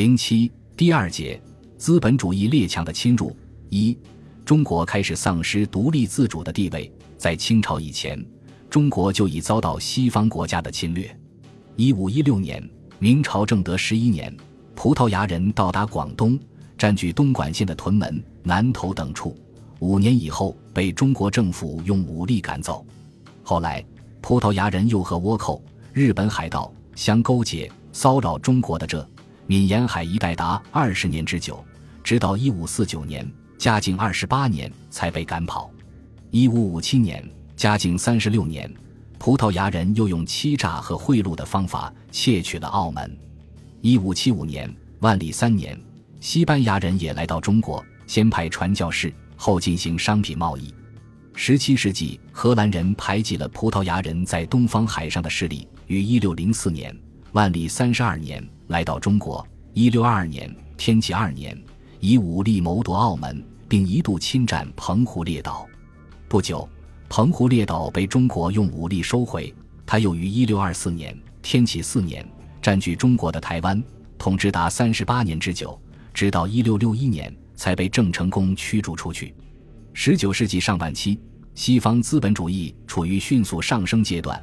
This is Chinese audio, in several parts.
零七第二节资本主义列强的侵入一，中国开始丧失独立自主的地位。在清朝以前，中国就已遭到西方国家的侵略。一五一六年，明朝正德十一年，葡萄牙人到达广东，占据东莞县的屯门、南头等处。五年以后，被中国政府用武力赶走。后来，葡萄牙人又和倭寇、日本海盗相勾结，骚扰中国的这。闽沿海一带达二十年之久，直到一五四九年，嘉靖二十八年才被赶跑。一五五七年，嘉靖三十六年，葡萄牙人又用欺诈和贿赂的方法窃取了澳门。一五七五年，万历三年，西班牙人也来到中国，先派传教士，后进行商品贸易。十七世纪，荷兰人排挤了葡萄牙人在东方海上的势力，于一六零四年，万历三十二年。来到中国，一六二二年，天启二年，以武力谋夺澳门，并一度侵占澎湖列岛。不久，澎湖列岛被中国用武力收回。他又于一六二四年，天启四年，占据中国的台湾，统治达三十八年之久，直到一六六一年才被郑成功驱逐出去。十九世纪上半期，西方资本主义处于迅速上升阶段，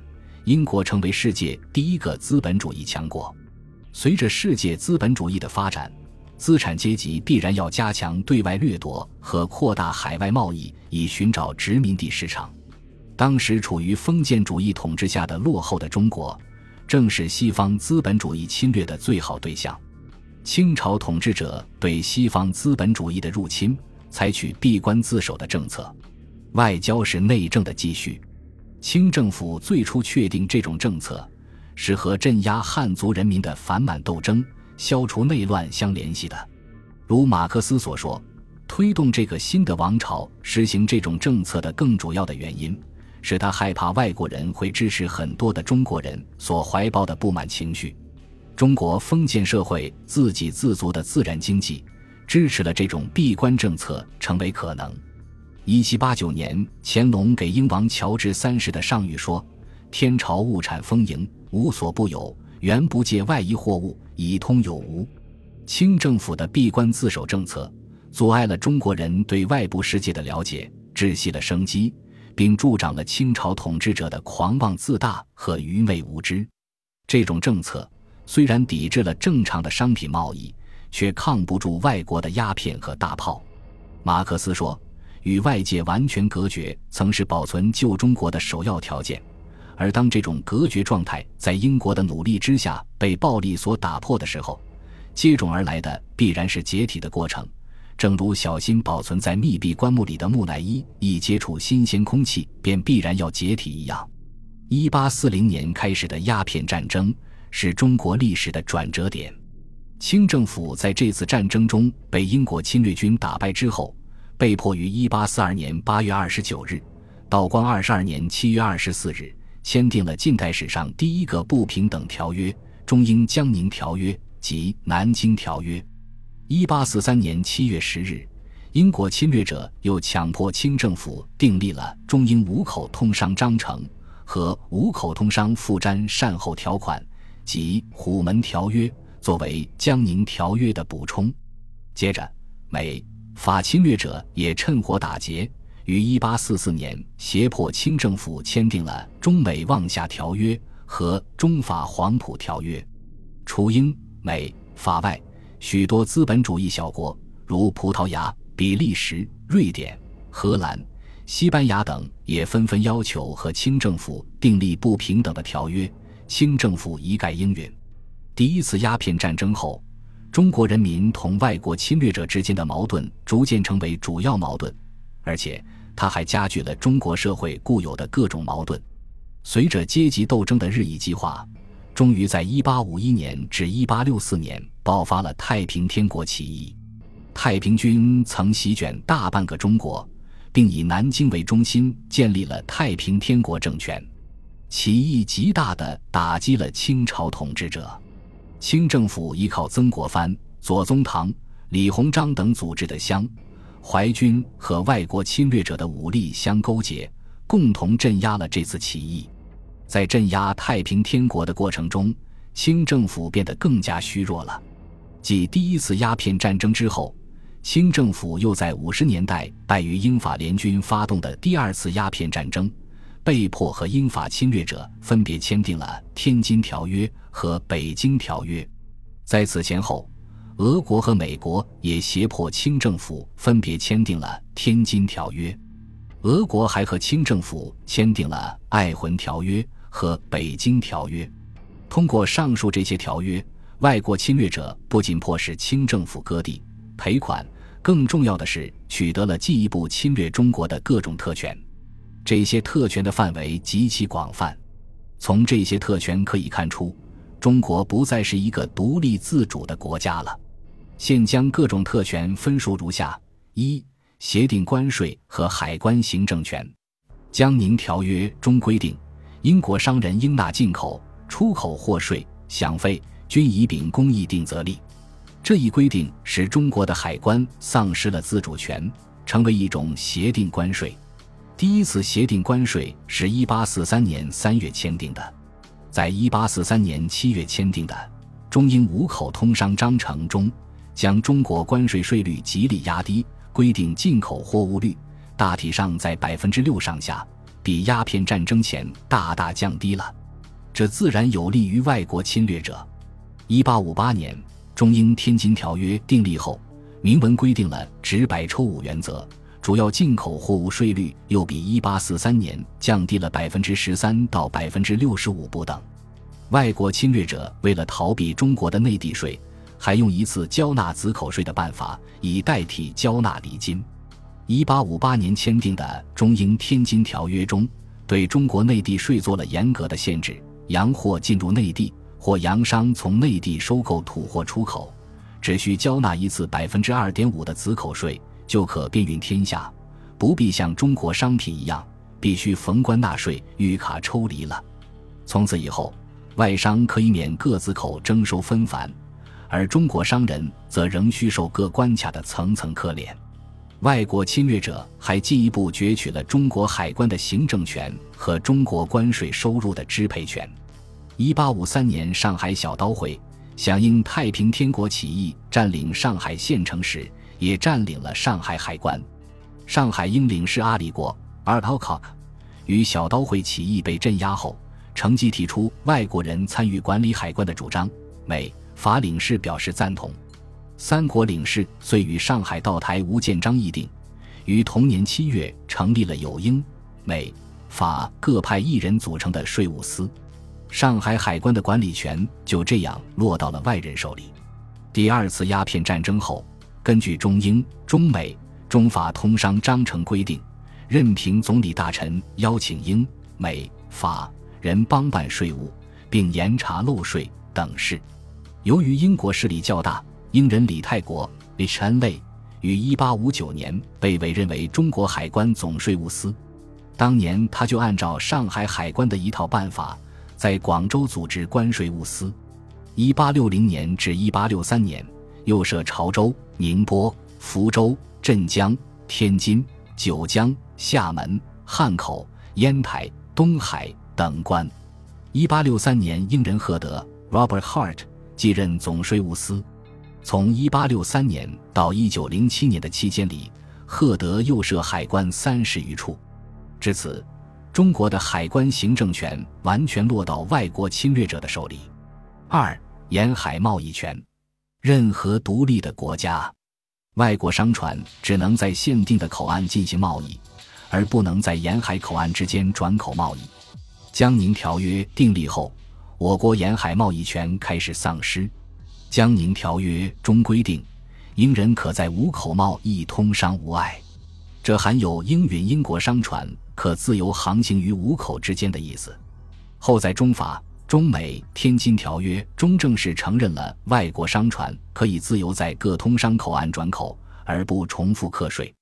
英国成为世界第一个资本主义强国。随着世界资本主义的发展，资产阶级必然要加强对外掠夺和扩大海外贸易，以寻找殖民地市场。当时处于封建主义统治下的落后的中国，正是西方资本主义侵略的最好对象。清朝统治者对西方资本主义的入侵，采取闭关自守的政策，外交是内政的继续。清政府最初确定这种政策。是和镇压汉族人民的反满斗争、消除内乱相联系的。如马克思所说，推动这个新的王朝实行这种政策的更主要的原因，是他害怕外国人会支持很多的中国人所怀抱的不满情绪。中国封建社会自给自足的自然经济，支持了这种闭关政策成为可能。一七八九年，乾隆给英王乔治三世的上谕说。天朝物产丰盈，无所不有，原不借外夷货物以通有无。清政府的闭关自守政策，阻碍了中国人对外部世界的了解，窒息了生机，并助长了清朝统治者的狂妄自大和愚昧无知。这种政策虽然抵制了正常的商品贸易，却抗不住外国的鸦片和大炮。马克思说：“与外界完全隔绝，曾是保存旧中国的首要条件。”而当这种隔绝状态在英国的努力之下被暴力所打破的时候，接踵而来的必然是解体的过程。正如小心保存在密闭棺木里的木乃伊，一接触新鲜空气便必然要解体一样。一八四零年开始的鸦片战争是中国历史的转折点。清政府在这次战争中被英国侵略军打败之后，被迫于一八四二年八月二十九日，道光二十二年七月二十四日。签订了近代史上第一个不平等条约——中英江宁条约及南京条约。一八四三年七月十日，英国侵略者又强迫清政府订立了中英五口通商章程和五口通商附沾善后条款及虎门条约，作为江宁条约的补充。接着，美法侵略者也趁火打劫。于一八四四年，胁迫清政府签订了中美望厦条约和中法黄埔条约。除英美法外，许多资本主义小国，如葡萄牙、比利时、瑞典、荷兰、西班牙等，也纷纷要求和清政府订立不平等的条约。清政府一概应允。第一次鸦片战争后，中国人民同外国侵略者之间的矛盾逐渐成为主要矛盾，而且。它还加剧了中国社会固有的各种矛盾。随着阶级斗争的日益激化，终于在1851年至1864年爆发了太平天国起义。太平军曾席卷大半个中国，并以南京为中心建立了太平天国政权。起义极大地打击了清朝统治者。清政府依靠曾国藩、左宗棠、李鸿章等组织的湘。淮军和外国侵略者的武力相勾结，共同镇压了这次起义。在镇压太平天国的过程中，清政府变得更加虚弱了。继第一次鸦片战争之后，清政府又在五十年代败于英法联军发动的第二次鸦片战争，被迫和英法侵略者分别签订了《天津条约》和《北京条约》。在此前后，俄国和美国也胁迫清政府分别签订了《天津条约》，俄国还和清政府签订了《爱魂条约》和《北京条约》。通过上述这些条约。外国侵略者不仅迫使清政府割地赔款，更重要的是取得了进一步侵略中国的各种特权。这些特权的范围极其广泛。从这些特权可以看出，中国不再是一个独立自主的国家了。现将各种特权分数如下：一、协定关税和海关行政权。《江宁条约》中规定，英国商人应纳进口、出口货税、饷费。均以秉公议定则立，这一规定使中国的海关丧失了自主权，成为一种协定关税。第一次协定关税是一八四三年三月签订的，在一八四三年七月签订的中英五口通商章程中，将中国关税税率极力压低，规定进口货物率大体上在百分之六上下，比鸦片战争前大大降低了。这自然有利于外国侵略者。一八五八年，中英《天津条约》订立后，明文规定了“直百抽五”原则，主要进口货物税率又比一八四三年降低了百分之十三到百分之六十五不等。外国侵略者为了逃避中国的内地税，还用一次交纳子口税的办法，以代替交纳礼金。一八五八年签订的《中英《天津条约》中，对中国内地税做了严格的限制，洋货进入内地。或洋商从内地收购土货出口，只需交纳一次百分之二点五的子口税，就可遍运天下，不必像中国商品一样必须逢关纳税、遇卡抽离了。从此以后，外商可以免各自口征收纷繁，而中国商人则仍需受各关卡的层层苛敛。外国侵略者还进一步攫取了中国海关的行政权和中国关税收入的支配权。一八五三年，上海小刀会响应太平天国起义，占领上海县城时，也占领了上海海关。上海英领事阿里国 （Artalcock） 与小刀会起义被镇压后，乘机提出外国人参与管理海关的主张。美、法领事表示赞同。三国领事遂与上海道台吴建章议定，于同年七月成立了由英、美、法各派一人组成的税务司。上海海关的管理权就这样落到了外人手里。第二次鸦片战争后，根据中英、中美、中法通商章程规定，任凭总理大臣邀请英、美、法人帮办税务，并严查漏税等事。由于英国势力较大，英人李泰国 （H. N. 类于1859年被委任为中国海关总税务司。当年他就按照上海海关的一套办法。在广州组织关税务司，一八六零年至一八六三年，又设潮州、宁波、福州、镇江、天津、九江、厦门、汉口、烟台、东海等关。一八六三年，英人赫德 （Robert Hart） 继任总税务司。从一八六三年到一九零七年的期间里，赫德又设海关三十余处。至此。中国的海关行政权完全落到外国侵略者的手里。二、沿海贸易权，任何独立的国家，外国商船只能在限定的口岸进行贸易，而不能在沿海口岸之间转口贸易。江宁条约订立后，我国沿海贸易权开始丧失。江宁条约中规定，英人可在五口贸易通商无碍，这含有应允英国商船。可自由航行于五口之间的意思。后在中法、中美《天津条约》中正式承认了外国商船可以自由在各通商口岸转口而不重复课税。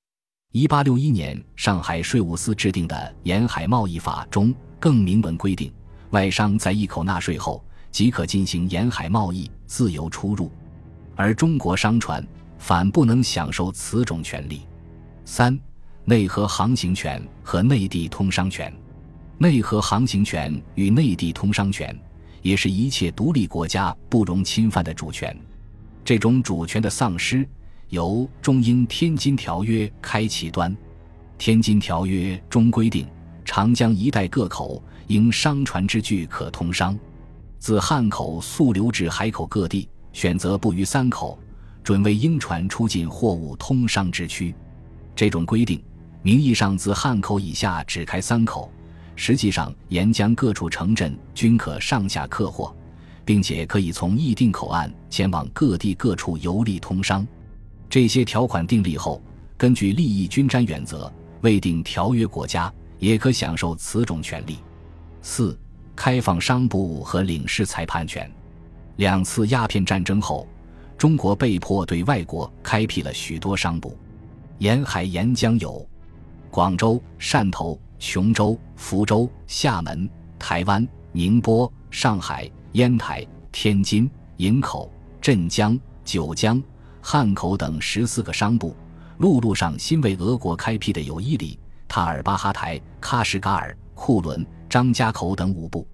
一八六一年，上海税务司制定的《沿海贸易法》中更明文规定，外商在一口纳税后即可进行沿海贸易，自由出入，而中国商船反不能享受此种权利。三。内河航行权和内地通商权，内河航行权与内地通商权，也是一切独立国家不容侵犯的主权。这种主权的丧失由《中英天津条约》开启端。《天津条约》中规定，长江一带各口应商船之具可通商，自汉口溯流至海口各地，选择不逾三口，准为英船出进货物通商之区。这种规定，名义上自汉口以下只开三口。实际上，沿江各处城镇均可上下客货，并且可以从议定口岸前往各地各处游历通商。这些条款订立后，根据利益均沾原则，未定条约国家也可享受此种权利。四、开放商埠和领事裁判权。两次鸦片战争后，中国被迫对外国开辟了许多商埠，沿海沿江有广州、汕头。琼州、福州、厦门、台湾、宁波、上海、烟台、天津、营口、镇江、九江、汉口等十四个商埠，陆路上新为俄国开辟的有伊犁、塔尔巴哈台、喀什噶尔、库伦、张家口等五部。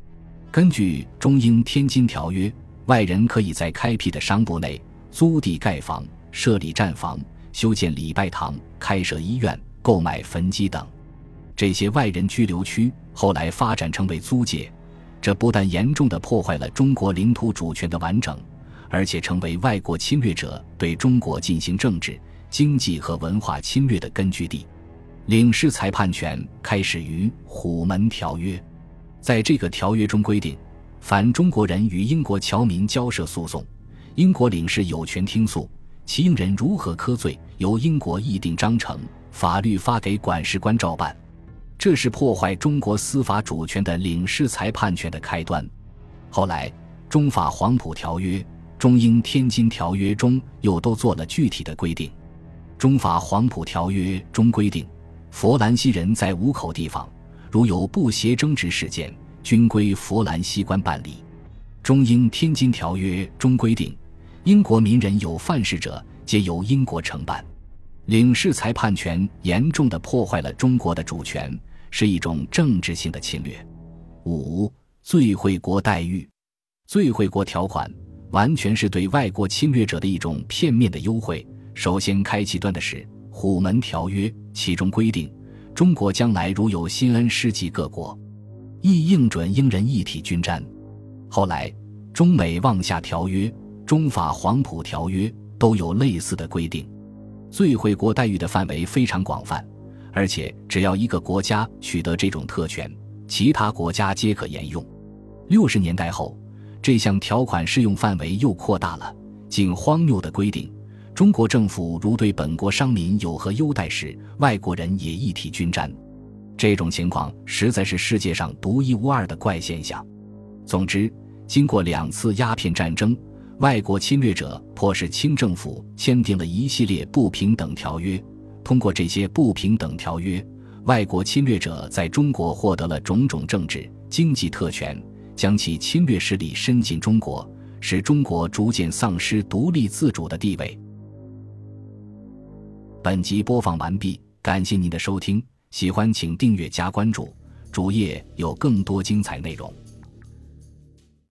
根据《中英天津条约》，外人可以在开辟的商埠内租地盖房、设立站房、修建礼拜堂、开设医院、购买坟基等。这些外人居留区后来发展成为租界，这不但严重的破坏了中国领土主权的完整，而且成为外国侵略者对中国进行政治、经济和文化侵略的根据地。领事裁判权开始于《虎门条约》，在这个条约中规定，凡中国人与英国侨民交涉诉讼，英国领事有权听诉，其应人如何科罪，由英国议定章程，法律发给管事官照办。这是破坏中国司法主权的领事裁判权的开端。后来，《中法黄埔条约》《中英天津条约》中又都做了具体的规定。《中法黄埔条约》中规定，佛兰西人在五口地方，如有不协争执事件，均归佛兰西官办理。《中英天津条约》中规定，英国民人有犯事者，皆由英国承办。领事裁判权严重的破坏了中国的主权。是一种政治性的侵略。五、最惠国待遇，最惠国条款完全是对外国侵略者的一种片面的优惠。首先开启端的是《虎门条约》，其中规定，中国将来如有新恩施及各国，亦应准英人一体均沾。后来，《中美望厦条约》《中法黄埔条约》都有类似的规定。最惠国待遇的范围非常广泛。而且，只要一个国家取得这种特权，其他国家皆可沿用。六十年代后，这项条款适用范围又扩大了，竟荒谬的规定：中国政府如对本国商民有何优待时，外国人也一体均沾。这种情况实在是世界上独一无二的怪现象。总之，经过两次鸦片战争，外国侵略者迫使清政府签订了一系列不平等条约。通过这些不平等条约，外国侵略者在中国获得了种种政治、经济特权，将其侵略势力伸进中国，使中国逐渐丧失独立自主的地位。本集播放完毕，感谢您的收听，喜欢请订阅加关注，主页有更多精彩内容。